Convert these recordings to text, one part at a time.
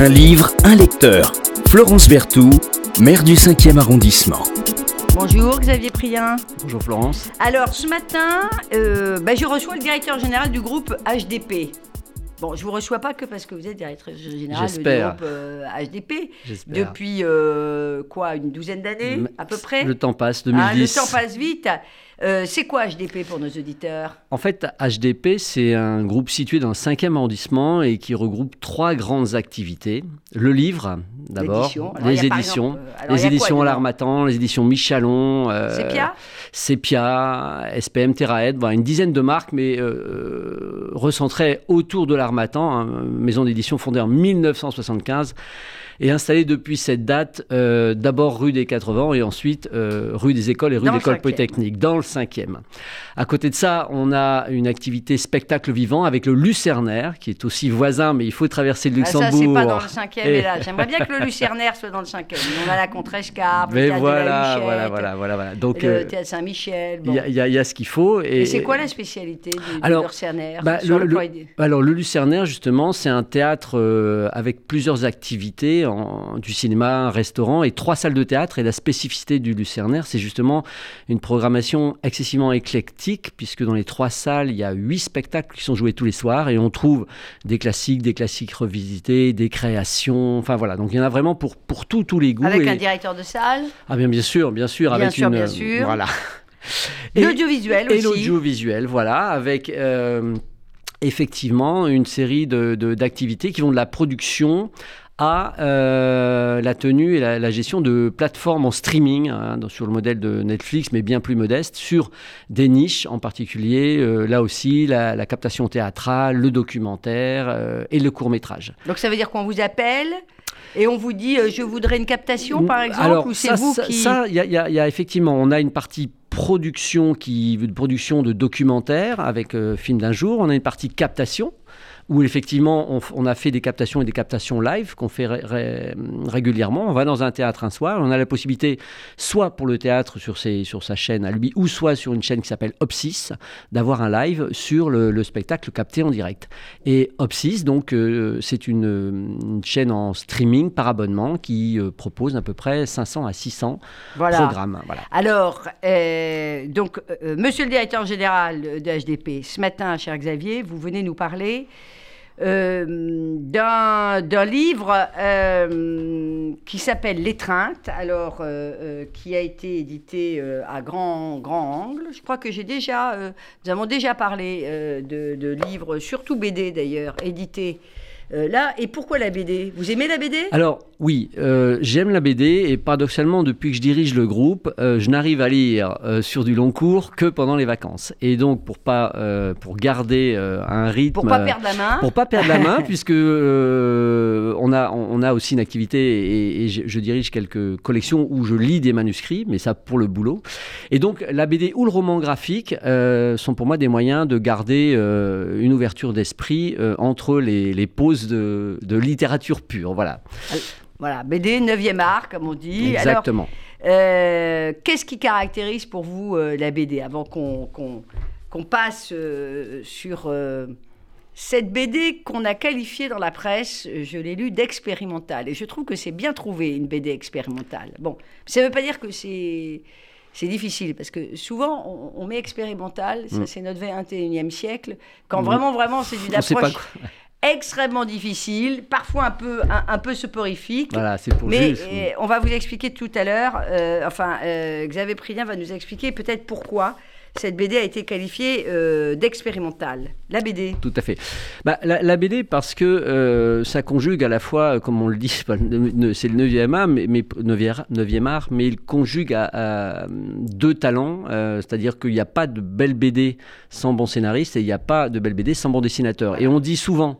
Un livre, un lecteur. Florence Berthoud, maire du 5e arrondissement. Bonjour Xavier Prien. Bonjour Florence. Alors ce matin, euh, bah, je reçois le directeur général du groupe HDP. Bon, je vous reçois pas que parce que vous êtes directeur général du groupe euh, HDP depuis euh, quoi, une douzaine d'années à peu près? Le temps passe, 2010. Ah, le temps passe vite. Euh, c'est quoi HDP pour nos auditeurs? En fait, HDP, c'est un groupe situé dans le 5e arrondissement et qui regroupe trois grandes activités. Le livre, d'abord, les éditions, les éditions L'Armatan, les éditions Michalon, euh, Sepia, Sepia, SPM, Terraed, une dizaine de marques, mais euh, recentrées autour de l'Armatan, hein, maison d'édition fondée en 1975 et installé depuis cette date, euh, d'abord rue des 80 et ensuite euh, rue des Écoles et rue de l'École Polytechnique, dans le 5e. À côté de ça, on a une activité spectacle vivant avec le Lucernaire, qui est aussi voisin, mais il faut traverser le Luxembourg. Ah, ça, c'est pas dans le 5e, et... là. J'aimerais bien que le Lucernaire soit dans le 5e. On a la Contrescarpe, le théâtre voilà, de la voilà, voilà, voilà, voilà. Donc, le euh, théâtre Saint-Michel. Il y, y, a ce qu'il faut. Et, c'est quoi la spécialité du, alors, Lucernaire bah, le, le, Alors, le Lucernaire, justement, c'est un théâtre avec plusieurs activités du cinéma, un restaurant et trois salles de théâtre. Et la spécificité du Lucernaire, c'est justement une programmation excessivement éclectique, puisque dans les trois salles, il y a huit spectacles qui sont joués tous les soirs et on trouve des classiques, des classiques revisités, des créations. Enfin voilà, donc il y en a vraiment pour, pour tous les goûts. Avec un directeur de salle Ah bien, bien sûr, bien sûr. Bien avec sûr, une, bien sûr. Voilà. L'audiovisuel aussi. Et l'audiovisuel, voilà, avec. Euh, effectivement une série d'activités de, qui vont de la production à euh, la tenue et la, gestion de plateformes en streaming, hein, sur le modèle de Netflix, mais bien plus modeste, sur des niches en particulier, euh, là aussi, la, captation théâtrale, le documentaire euh, et le court métrage. Donc ça veut dire qu'on vous appelle et on vous dit je voudrais une captation par exemple Alors, ou c'est vous qui ça il y, y, a effectivement on a une partie production qui production de documentaires avec film d'un jour on a une partie captation où effectivement on, a fait des captations et des captations live qu'on fait régulièrement. On va dans un théâtre un soir, on a la possibilité, soit pour le théâtre sur, ses, sur sa chaîne à lui, ou soit sur une chaîne qui s'appelle Opsis, d'avoir un live sur le, spectacle capté en direct. Et Opsis, donc, euh, c'est une, chaîne en streaming par abonnement qui euh, propose à peu près 500 à 600 programmes. Voilà. Alors, euh, donc, monsieur le directeur général de HDP, ce matin, cher Xavier, vous venez nous parler euh, d'un livre euh, qui s'appelle L'étreinte, alors euh, qui a été édité à grand, grand angle. Je crois que j'ai déjà, nous avons déjà parlé de, de, livres, surtout BD d'ailleurs, édités là. Et pourquoi la BD Vous aimez la BD Alors, oui, euh, j'aime la BD et paradoxalement, depuis que je dirige le groupe, euh, je n'arrive à lire euh, sur du long cours que pendant les vacances. Et donc, pour pas, pour garder un rythme, pour pas perdre la main, pour pas perdre la main, puisque on a, on a aussi une activité et, je, dirige quelques collections où je lis des manuscrits, mais ça pour le boulot. Et donc, la BD ou le roman graphique sont pour moi des moyens de garder une ouverture d'esprit entre les, les pauses de, de littérature pure. Voilà. Voilà, BD 9e art, comme on dit. Exactement. Euh, qu'est-ce qui caractérise pour vous euh, la BD Avant qu'on passe euh, sur cette BD qu'on a qualifiée dans la presse, je l'ai lue d'expérimentale. Et je trouve que c'est bien trouvé, une BD expérimentale. Bon, ça ne veut pas dire que c'est... C'est difficile parce que souvent on, met expérimental, ça mm. c'est notre 21e siècle, quand mm. vraiment, vraiment c'est une approche extrêmement difficile, parfois un peu, un, peu soporifique. Voilà, c'est pour Mais juste, on va vous expliquer tout à l'heure, euh, enfin, euh, Xavier Pridien va nous expliquer peut-être pourquoi cette BD a été qualifiée euh, d'expérimentale. La BD. Tout à fait. Bah, la, BD parce que euh, ça conjugue à la fois, comme on le dit, c'est le 9e art, mais, mais, 9e, art, mais il conjugue deux talents, euh, c'est-à-dire qu'il n'y a pas de belle BD sans bon scénariste et il n'y a pas de belle BD sans bon dessinateur. Et on dit souvent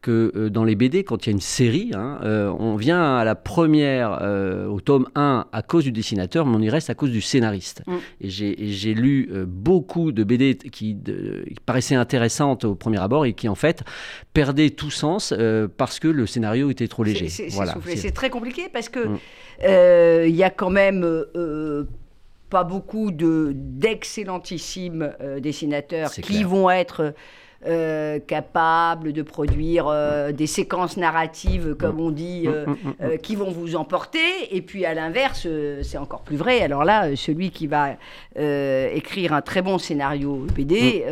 que euh, dans les BD, quand il y a une série, hein, euh, on vient à la première, euh, au tome 1, à cause du dessinateur, mais on y reste à cause du scénariste. Mm. Et j'ai lu beaucoup de BD qui, paraissaient intéressantes au premier abord et qui, en fait, perdaient tout sens parce que le scénario était trop léger. C'est voilà, très compliqué parce que mm. il y a quand même pas beaucoup d'excellentissimes dessinateurs qui vont être euh, capable de produire euh, des séquences narratives, comme on dit, euh, euh, qui vont vous emporter. Et puis à l'inverse, c'est encore plus vrai. Alors là, celui qui va écrire un très bon scénario BD,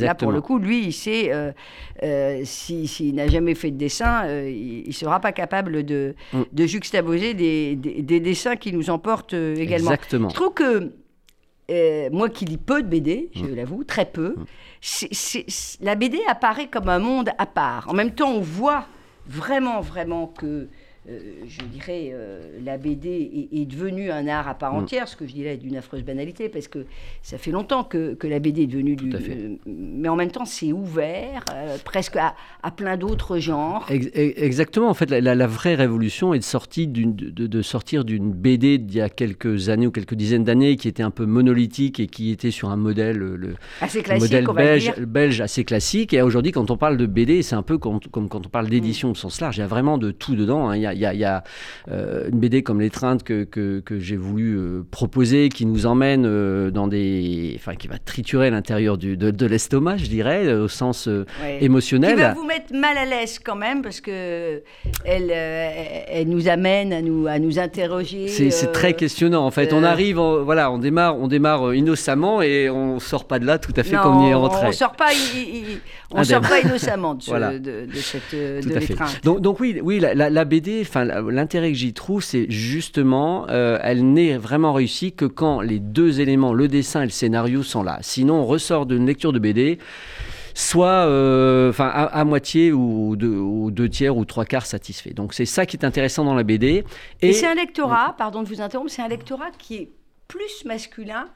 là pour le coup, lui, il sait, si- s'il n'a jamais fait de dessin, il ne sera pas capable de, Mm. de juxtaposer des, des- des dessins qui nous emportent également. Exactement. Je trouve que euh, moi qui lis peu de BD, je l'avoue, très peu, la BD apparaît comme un monde à part. En même temps, on voit vraiment, vraiment que, je dirais, euh, la BD est, est devenue un art à part entière, ce que je dirais est d'une affreuse banalité, parce que ça fait longtemps que, que la BD est devenue du... à fait. euh, mais en même temps, c'est ouvert, euh, presque à, à plein d'autres genres. Ex- Exactement. En fait, la, la- la vraie révolution est de, sortie d'une- de, de sortir d'une BD d'il y a quelques années ou quelques dizaines d'années qui était un peu monolithique et qui était sur un modèle, le, le Assez classique, modèle on va le belge, dire. belge assez classique. Et aujourd'hui, quand on parle de BD, c'est un peu comme, comme quand on parle d'édition au sens large. Il y a vraiment de tout dedans. hein. Il y a, y a- il y a, euh, une BD comme L'étreinte que, que, que j'ai voulu euh, proposer, qui nous emmène euh, dans des. Enfin, qui va triturer l'intérieur de, de l'estomac, je dirais, au sens Ouais. émotionnel. Qui va vous mettre mal à l'aise quand même, parce que elle, elle nous amène à nous, à nous interroger. C'est très questionnant en fait. On arrive, en- voilà, on démarre, on démarre innocemment et on sort pas de là tout à fait non, comme on y est on rentré. sort pas, on sort pas innocemment de, ce- Voilà. de, de cette de l'étreinte. Donc, donc oui, oui, la, la- la BD, enfin l'intérêt que j'y trouve, c'est justement, euh, elle n'est vraiment réussie que quand les deux éléments, le dessin et le scénario, sont là. Sinon, on ressort d'une lecture de BD. Soit euh, enfin à, à moitié ou deux, ou deux tiers ou trois quarts satisfait. Donc c'est ça qui est intéressant dans la BD. Et, c'est un lectorat, pardon de vous interrompre, c'est un lectorat qui est plus masculin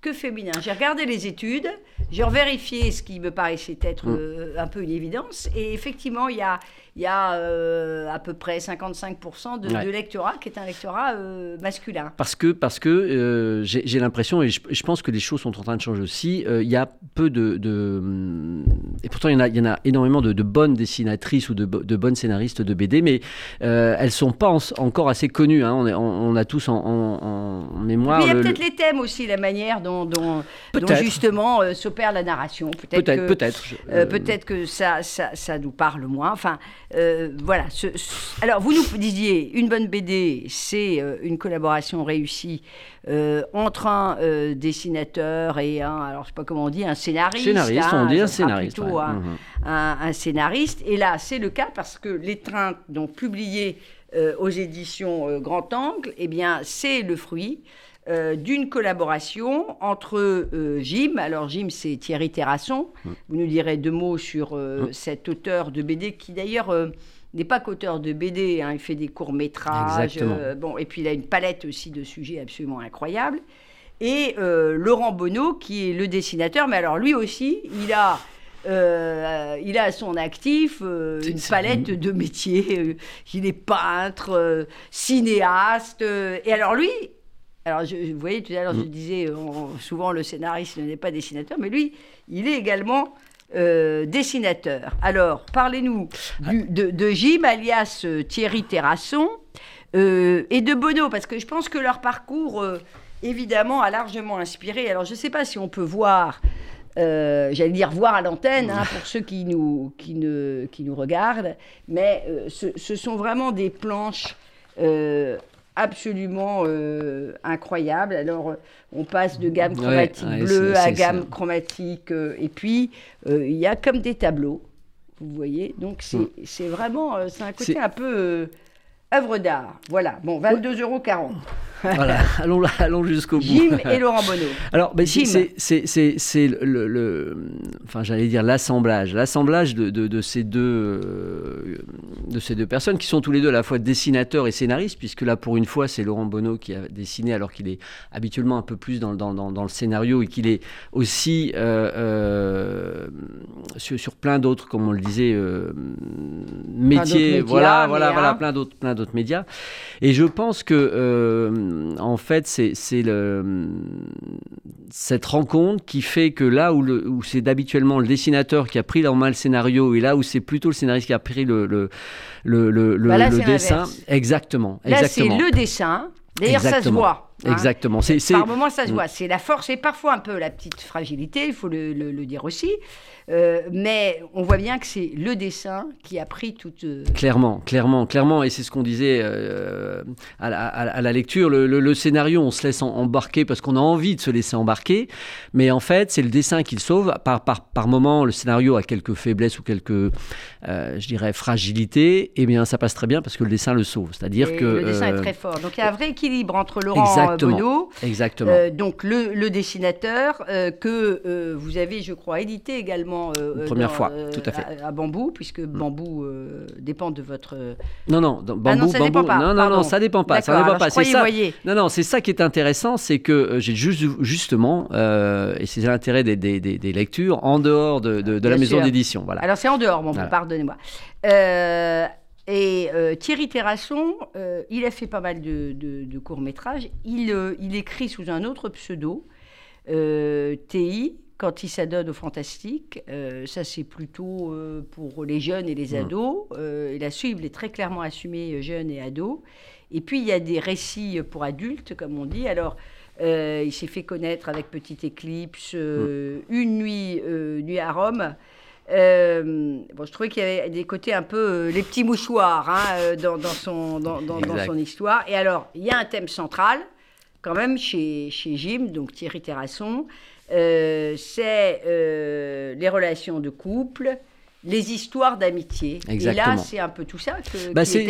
que féminin. J'ai regardé les études, j'ai revérifié ce qui me paraissait être Mm. euh, un peu une évidence, et effectivement, il y a, il y a euh, à peu près 55% de, Ouais. de lectorat qui est un lectorat euh, masculin. Parce que, parce que euh, j'ai l'impression, et je, je pense que les choses sont en train de changer aussi, il y a peu de... de- hum, et pourtant, il y en a, il y en a énormément de, de bonnes dessinatrices ou de, bo- de bonnes scénaristes de BD, mais elles ne sont pas en- encore assez connues. hein. On, est- on- on a tous en, en- en mémoire... Mais il y a le- peut-être les thèmes aussi, la manière dont, dont, dont Peut-être. justement s'opère la narration. Peut-être Peut-être, que- peut-être. je- que ça, ça, ça nous parle moins. Enfin, voilà. Ce- ce- alors, vous nous disiez, une bonne BD, c'est euh, une collaboration réussie euh, entre un euh, dessinateur et un, alors je sais pas comment on dit, un scénariste. Scénariste, hein, on dit un scénariste. plutôt ouais. un, Mhm. un- un scénariste. Et là, c'est le cas parce que l'étreinte, donc publiée euh, aux éditions euh, Grand Angle, eh bien, c'est le fruit euh, d'une collaboration entre euh, Jim, alors Jim c'est Thierry Terrasson, Mm. vous nous direz deux mots sur euh, cet auteur de BD qui d'ailleurs euh, n'est pas qu'auteur de BD, hein, il fait des courts-métrages, euh, bon, et puis il a une palette aussi de sujets absolument incroyable. Et euh, Laurent Bonneau, qui est le dessinateur, mais alors lui aussi, il a, euh, il a à son actif euh, une palette de métiers. euh, il est peintre, cinéaste. et alors lui, alors je, vous voyez, tout à l'heure, je Mm. disais, on- souvent le scénariste n'est pas dessinateur, mais lui, il est également euh, dessinateur. Alors, parlez-nous du- de, de Jim, alias Thierry Terrasson, euh, et de Bono, parce que je pense que leur parcours, euh, évidemment, a largement inspiré. Alors, je ne sais pas si on peut voir, euh, j'allais dire voir à l'antenne, hein, pour ceux qui nous, qui ne, qui nous regardent, mais euh, ce, ce sont vraiment des planches euh, absolument incroyables. Alors, on passe de gamme chromatique ouais, bleue à gamme c'est- chromatique, et puis il y a comme des tableaux, vous voyez. Donc, c'est Mm. c'est vraiment, c'est un côté un peu œuvre d'art. Voilà, bon, 22,40 euros. Voilà, allons, allons jusqu'au bout. Jim et Laurent Bonneau. Alors, ben, c'est- c'est c'est- c'est le, le- enfin, j'allais dire l'assemblage, l'assemblage de, de- de ces deux, euh, de ces deux personnes qui sont tous les deux à la fois dessinateurs et scénaristes, puisque là, pour une fois, c'est Laurent Bonneau qui a dessiné, alors qu'il est habituellement un peu plus dans, dans- dans- dans le scénario et qu'il est aussi euh, euh, sur, sur plein d'autres, comme on le disait, euh, métiers, voilà, voilà, hein. voilà, plein d'autres, plein d'autres médias. Et je pense que, euh, en fait, c'est cette rencontre qui fait que là où, c'est d'habituellement le dessinateur qui a pris main le scénario et là où c'est plutôt le scénariste qui a pris le, le, le, le- le- Bah là, le c'est dessin. Exactement. Là, c'est le dessin. D'ailleurs, ça se voit. Hein. Exactement. C'est, Par moments, ça se Mm. voit. C'est la force et parfois un peu la petite fragilité, il faut le, le- le dire aussi. Euh, mais on voit bien que c'est le dessin qui a pris toute. euh, Clairement, clairement, clairement, et c'est ce qu'on disait euh, à, la, à lecture. Le, scénario, on se laisse embarquer parce qu'on a envie de se laisser embarquer, mais en fait, c'est le dessin qui le sauve. Par, par, par moment, le scénario a quelques faiblesses ou quelques, euh, je dirais, fragilités. Et bien, ça passe très bien parce que le dessin le sauve. C'est-à-dire que le dessin est très fort. Donc il y a un vrai équilibre entre Laurent euh, Exactement. Bonneau, exactement. euh, donc le, le dessinateur, euh, que euh, vous avez, je crois, édité également. Une première dans, fois, tout à fait. À, à Bambou, puisque Bambou euh, dépend de votre. non, non, dans Ah non, bambou, ça bambou. dépend pas, non, non, non, ça dépend pas. Ça dépend pas. C'est ça. voyez. Non, non, c'est ça qui est intéressant, c'est que j'ai juste, justement, et c'est l'intérêt des, des- des- des lectures, en dehors de, de- de la maison d'édition. Voilà. Alors c'est en dehors, bon, Voilà. pardonnez-moi. Et euh, Thierry Terrasson, euh, il a fait pas mal de, de- de courts-métrages. Il, euh, il écrit sous un autre pseudo, TI, quand il s'adonne au fantastique. Ça, c'est plutôt pour les jeunes et les Mm. ados. Et là-dessus, il est très clairement assumé euh, jeunes et ados. Et puis, il y a des récits pour adultes, comme on dit. Alors, il s'est fait connaître avec Petite Éclipse, euh, Une nuit, nuit à Rome. Euh, bon, je trouvais qu'il y avait des côtés un peu euh, les petits mouchoirs hein, euh, dans, dans son, dans, dans- dans Exact. son histoire. Et alors, il y a un thème central, quand même, chez, chez Jim, donc Thierry Terrasson. Euh, c'est les relations de couple, les histoires d'amitié. Et là, c'est un peu tout ça que, Bah, c'est,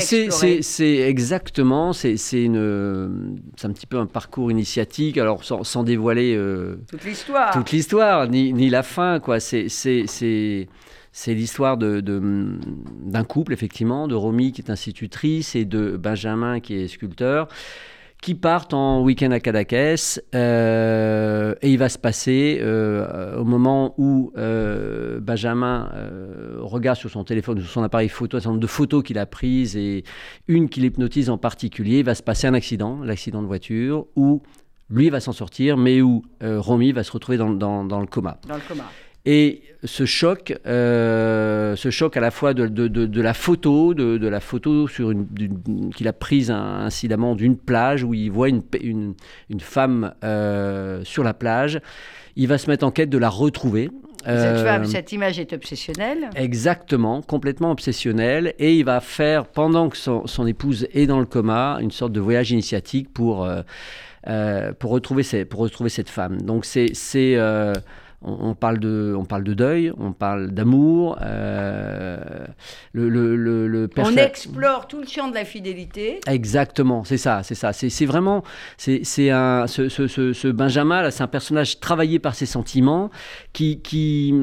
exactement, c'est, c'est une, c'est un petit peu un parcours initiatique, alors sans, sans dévoiler euh, Toute l'histoire. toute l'histoire, ni, ni la fin, quoi. C'est, c'est, c'est, c'est l'histoire de, de- d'un couple, effectivement, de Romy qui est institutrice et de Benjamin qui est sculpteur, qui partent en week-end à Cadaqués. euh, et il va se passer, euh, au moment où euh, Benjamin regarde sur son téléphone, sur son appareil photo, un certain nombre de photos qu'il a prises et une qui l'hypnotise en particulier, il va se passer un accident, l'accident de voiture, où lui va s'en sortir, mais où Romy va se retrouver dans le coma. Dans le coma. Et ce choc, euh, ce choc à la fois de, de- de- de la photo, de, la photo sur une, qu'il a prise un- incidemment d'une plage où il voit une, pe- une, une femme euh, sur la plage, il va se mettre en quête de la retrouver. Cette, Euh, cette image est obsessionnelle. Exactement, complètement obsessionnel. Et il va faire, pendant que son, son épouse est dans le coma, une sorte de voyage initiatique pour, euh, pour, retrouver, ces- pour retrouver cette femme. Donc c'est... euh, on, on parle de, on parle de deuil, on parle d'amour. euh, le, le, le, le On explore tout le champ de la fidélité. Exactement, c'est ça, c'est ça. C'est vraiment, c'est un, ce, ce, ce, ce Benjamin là, c'est un personnage travaillé par ses sentiments, qui qui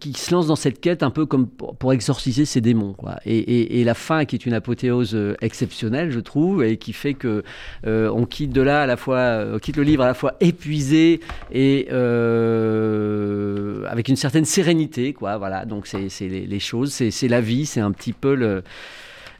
qui se lance dans cette quête un peu comme pour, exorciser ses démons, quoi. Et, et, et la fin qui est une apothéose euh, exceptionnelle, je trouve, et qui fait que euh, on quitte de là à la fois, euh, on quitte le livre à la fois épuisé et euh, avec une certaine sérénité, quoi. Voilà. Donc c'est les, choses, c'est la vie, c'est un petit peu le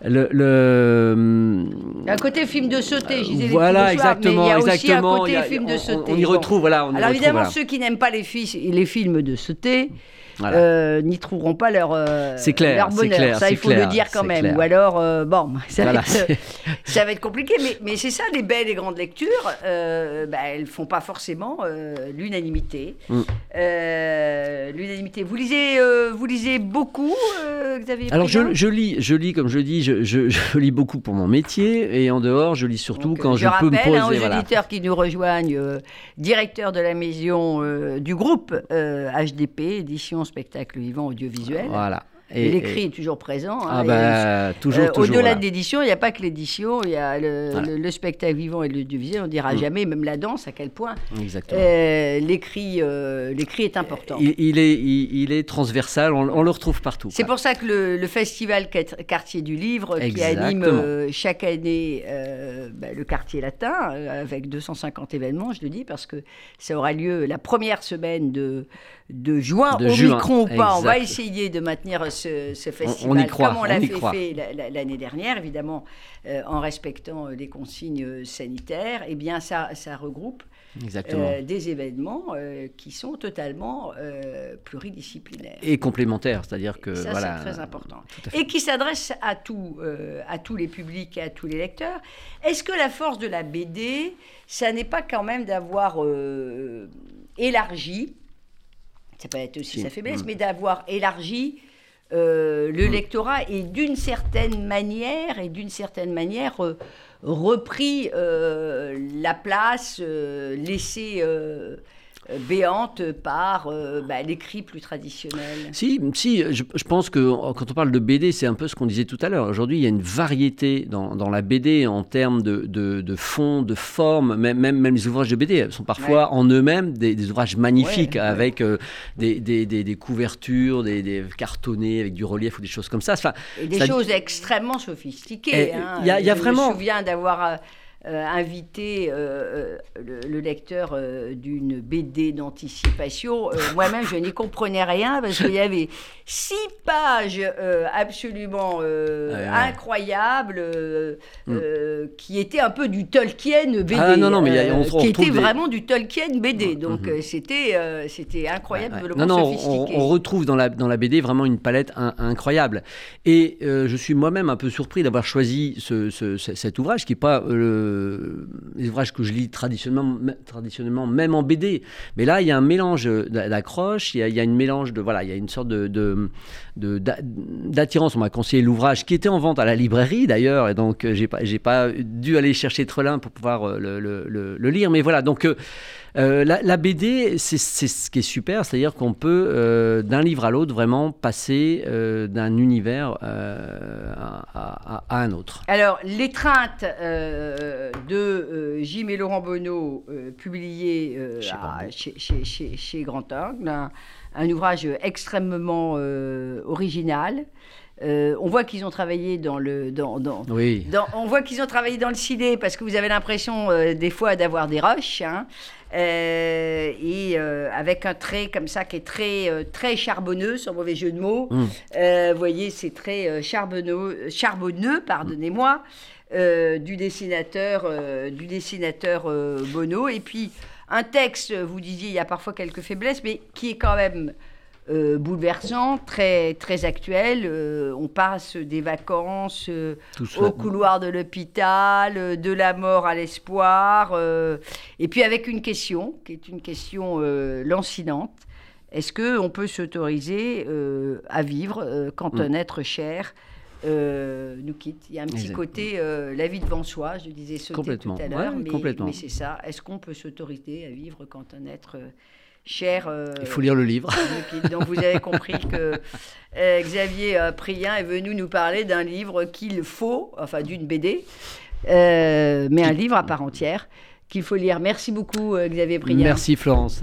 le, le- Il y a un côté film de sauter, je disais voilà, exactement, mais il y a aussi un côté a- film de on- sauter. On, y Bon. retrouve, voilà. On y Alors retrouve, évidemment, voilà. ceux qui n'aiment pas les, fi- les films de sauter Voilà. euh, n'y trouveront pas leur, euh, C'est clair, leur bonheur. clair, ça, il faut le dire quand même. clair. Ou alors, euh, bon, ça, Voilà, va être, c'est- ça va être compliqué. Mais, mais c'est ça, les belles et grandes lectures, euh, bah, elles font pas forcément euh, l'unanimité. Mm. Euh, l'unanimité. Vous lisez, euh, vous lisez beaucoup, euh, Xavier Alors je lis, je lis comme je dis, je, je- je lis beaucoup pour mon métier et en dehors, je lis surtout Donc, quand euh, je, peux me rappelle poser. hein, aux voilà. auditeurs qui nous rejoignent, euh, directeur de la maison euh, du groupe euh, HDP, édition spectacle vivant audiovisuel. Voilà. Et, l'écrit est toujours présent. hein, ah et, bah, toujours, euh, toujours. Au-delà de l'édition, il n'y a pas que l'édition, il y a le, Voilà. le- le spectacle vivant et l'audiovisuel. On ne dira Mm. jamais, même la danse, à quel point Exactement. euh, l'écrit euh, l'écrit est important. Il, il est, il, il est transversal, on, on le retrouve partout. C'est pour ça que le, le festival Quartier du Livre, qui anime chaque année bah, le quartier latin, avec 250 événements, je le dis, parce que ça aura lieu la première semaine de, de juin, De au juin, micron ou pas. On va essayer de maintenir ce, ce on festival y croit, comme on on l'a y fait, l'année dernière, évidemment, euh, en respectant euh, les consignes euh, sanitaires, eh bien, ça, ça regroupe euh, des événements euh, qui sont totalement pluridisciplinaires. Et complémentaire, c'est-à-dire que Et ça, voilà. c'est très important. Et qui s'adresse à, tout, à tous les publics et à tous les lecteurs. Est-ce que la force de la BD, ça n'est pas quand même d'avoir élargi, ça peut être aussi Si. sa faiblesse, Mm. mais d'avoir élargi euh, le lectorat et d'une certaine manière, et d'une certaine manière, euh, repris euh, la place laissée béante par euh, bah, l'écrit plus traditionnel. Si, si je, je pense que euh, quand on parle de BD, c'est un peu ce qu'on disait tout à l'heure. Aujourd'hui, il y a une variété dans, dans la BD en termes de, de, de fond, de forme. Même, même, même les ouvrages de BD sont parfois en eux-mêmes des, des ouvrages magnifiques Ouais, ouais. avec euh, des, des, des, des couvertures, des, cartonnés avec du relief ou des choses comme ça. Enfin, Et des Ça- choses extrêmement sophistiquées. Eh, hein. il y a- y a Je vraiment- me souviens d'avoir euh, invité euh, euh, le, le lecteur d'une BD d'anticipation. Moi-même, je n'y comprenais rien parce qu'il y avait six pages absolument Ouais, ouais. incroyables Mm. qui étaient un peu du Tolkien BD. Ah, non, non, mais y a- on retrouve qui étaient des- vraiment du Tolkien BD. Donc, Mhm. euh, c'était c'était Ouais, incroyablement ouais. Non, non, on, retrouve dans la, dans la BD vraiment une palette in- incroyable. Et je suis moi-même un peu surpris d'avoir choisi ce, ce- ce- cet ouvrage, qui n'est pas euh, les ouvrages que je lis traditionnellement, traditionnellement, même en BD. Mais là, il y a un mélange d'a- d'accroche, il y a, une mélange de. Voilà, il y a une sorte de. de- de- d'a- d'attirance. On m'a conseillé l'ouvrage qui était en vente à la librairie d'ailleurs, et donc euh, j'ai pas, j'ai pas dû aller chercher Trelin pour pouvoir euh, le- le lire. Mais voilà, donc euh, la, la BD, c'est ce qui est super, c'est-à-dire qu'on peut, euh, d'un livre à l'autre, vraiment passer euh, d'un univers à, à- à un autre. Alors, L'étreinte de Jim et Laurent Bonneau, publié Chez à- Bambou. chez, chez- chez- chez Grand Angle, un, un ouvrage extrêmement original. Euh, on voit qu'ils ont travaillé dans le... Dans, dans- Oui. dans- on voit qu'ils ont travaillé dans le ciné parce que vous avez l'impression euh, des fois d'avoir des rushs. hein. Euh, et avec un trait comme ça qui est très, très charbonneux, sans mauvais jeu de mots. Mm. Euh, vous voyez, c'est très charbonneux, charbonneux pardonnez-moi, du dessinateur, du dessinateur Bono. Et puis, un texte, vous disiez, il y a parfois quelques faiblesses, mais qui est quand même euh, bouleversant, très, très actuel. Euh, on passe des vacances euh, au couloir de l'hôpital, de la mort à l'espoir, et puis avec une question, qui est une question lancinante. Est-ce qu'on peut s'autoriser à vivre quand Mm. un être cher euh, nous quitte? Il y a un petit côté euh, la vie devant soi, je disais sauter tout à l'heure, Ouais, mais, c'est ça. Est-ce qu'on peut s'autoriser à vivre quand un être cher euh, Il faut lire le livre. Donc vous avez compris que euh, Xavier euh, Prien est venu nous parler d'un livre qu'il faut, enfin d'une BD, euh, mais un livre à part entière qu'il faut lire. Merci beaucoup Xavier Prien. Merci Florence.